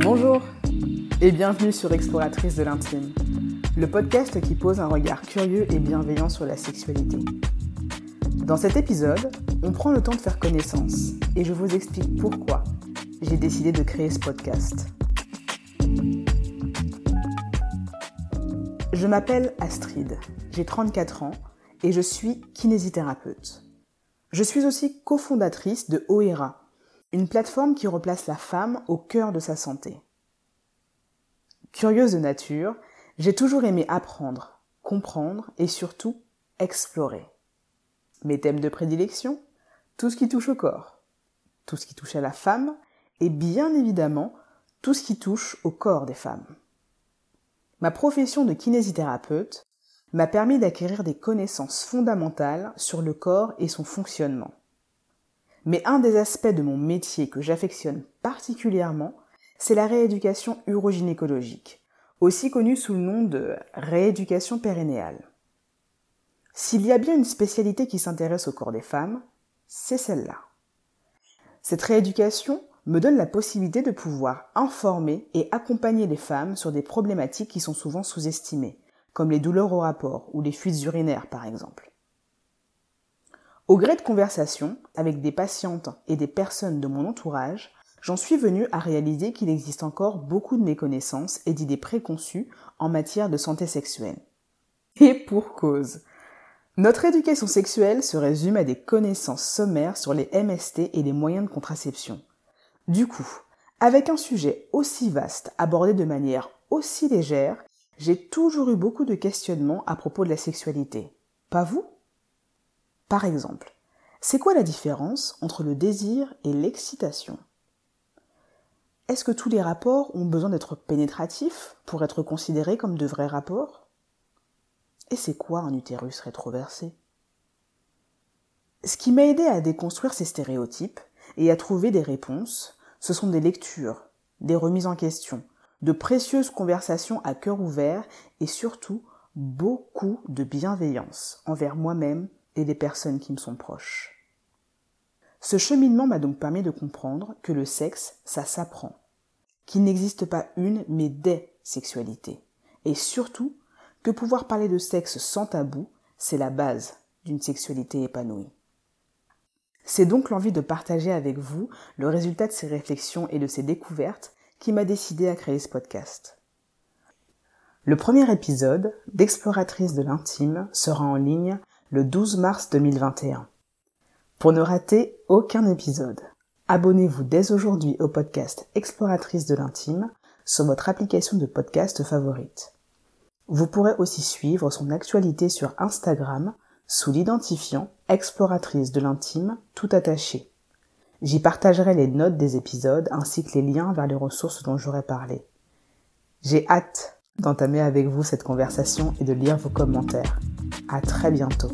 Bonjour et bienvenue sur Exploratrice de l'intime, le podcast qui pose un regard curieux et bienveillant sur la sexualité. Dans cet épisode, on prend le temps de faire connaissance et je vous explique pourquoi j'ai décidé de créer ce podcast. Je m'appelle Astrid, j'ai 34 ans et je suis kinésithérapeute. Je suis aussi cofondatrice de OERA, une plateforme qui replace la femme au cœur de sa santé. Curieuse de nature, j'ai toujours aimé apprendre, comprendre et surtout explorer. Mes thèmes de prédilection Tout ce qui touche au corps, tout ce qui touche à la femme et bien évidemment tout ce qui touche au corps des femmes. Ma profession de kinésithérapeute m'a permis d'acquérir des connaissances fondamentales sur le corps et son fonctionnement. Mais un des aspects de mon métier que j'affectionne particulièrement, c'est la rééducation urogynécologique, aussi connue sous le nom de rééducation périnéale. S'il y a bien une spécialité qui s'intéresse au corps des femmes, c'est celle-là. Cette rééducation me donne la possibilité de pouvoir informer et accompagner les femmes sur des problématiques qui sont souvent sous-estimées, comme les douleurs au rapport ou les fuites urinaires par exemple. Au gré de conversations avec des patientes et des personnes de mon entourage, j'en suis venue à réaliser qu'il existe encore beaucoup de méconnaissances et d'idées préconçues en matière de santé sexuelle. Et pour cause. Notre éducation sexuelle se résume à des connaissances sommaires sur les MST et les moyens de contraception. Du coup, avec un sujet aussi vaste abordé de manière aussi légère, j'ai toujours eu beaucoup de questionnements à propos de la sexualité. Pas vous? Par exemple, c'est quoi la différence entre le désir et l'excitation? Est-ce que tous les rapports ont besoin d'être pénétratifs pour être considérés comme de vrais rapports? Et c'est quoi un utérus rétroversé? Ce qui m'a aidé à déconstruire ces stéréotypes et à trouver des réponses, ce sont des lectures, des remises en question, de précieuses conversations à cœur ouvert et surtout beaucoup de bienveillance envers moi-même et les personnes qui me sont proches. Ce cheminement m'a donc permis de comprendre que le sexe, ça s'apprend, qu'il n'existe pas une mais des sexualités, et surtout que pouvoir parler de sexe sans tabou, c'est la base d'une sexualité épanouie. C'est donc l'envie de partager avec vous le résultat de ces réflexions et de ces découvertes qui m'a décidé à créer ce podcast. Le premier épisode d'Exploratrice de l'intime sera en ligne le 12 mars 2021. Pour ne rater aucun épisode, abonnez-vous dès aujourd'hui au podcast Exploratrice de l'intime sur votre application de podcast favorite. Vous pourrez aussi suivre son actualité sur Instagram sous l'identifiant Exploratrice de l'intime tout attaché. J'y partagerai les notes des épisodes ainsi que les liens vers les ressources dont j'aurai parlé. J'ai hâte d'entamer avec vous cette conversation et de lire vos commentaires. À très bientôt.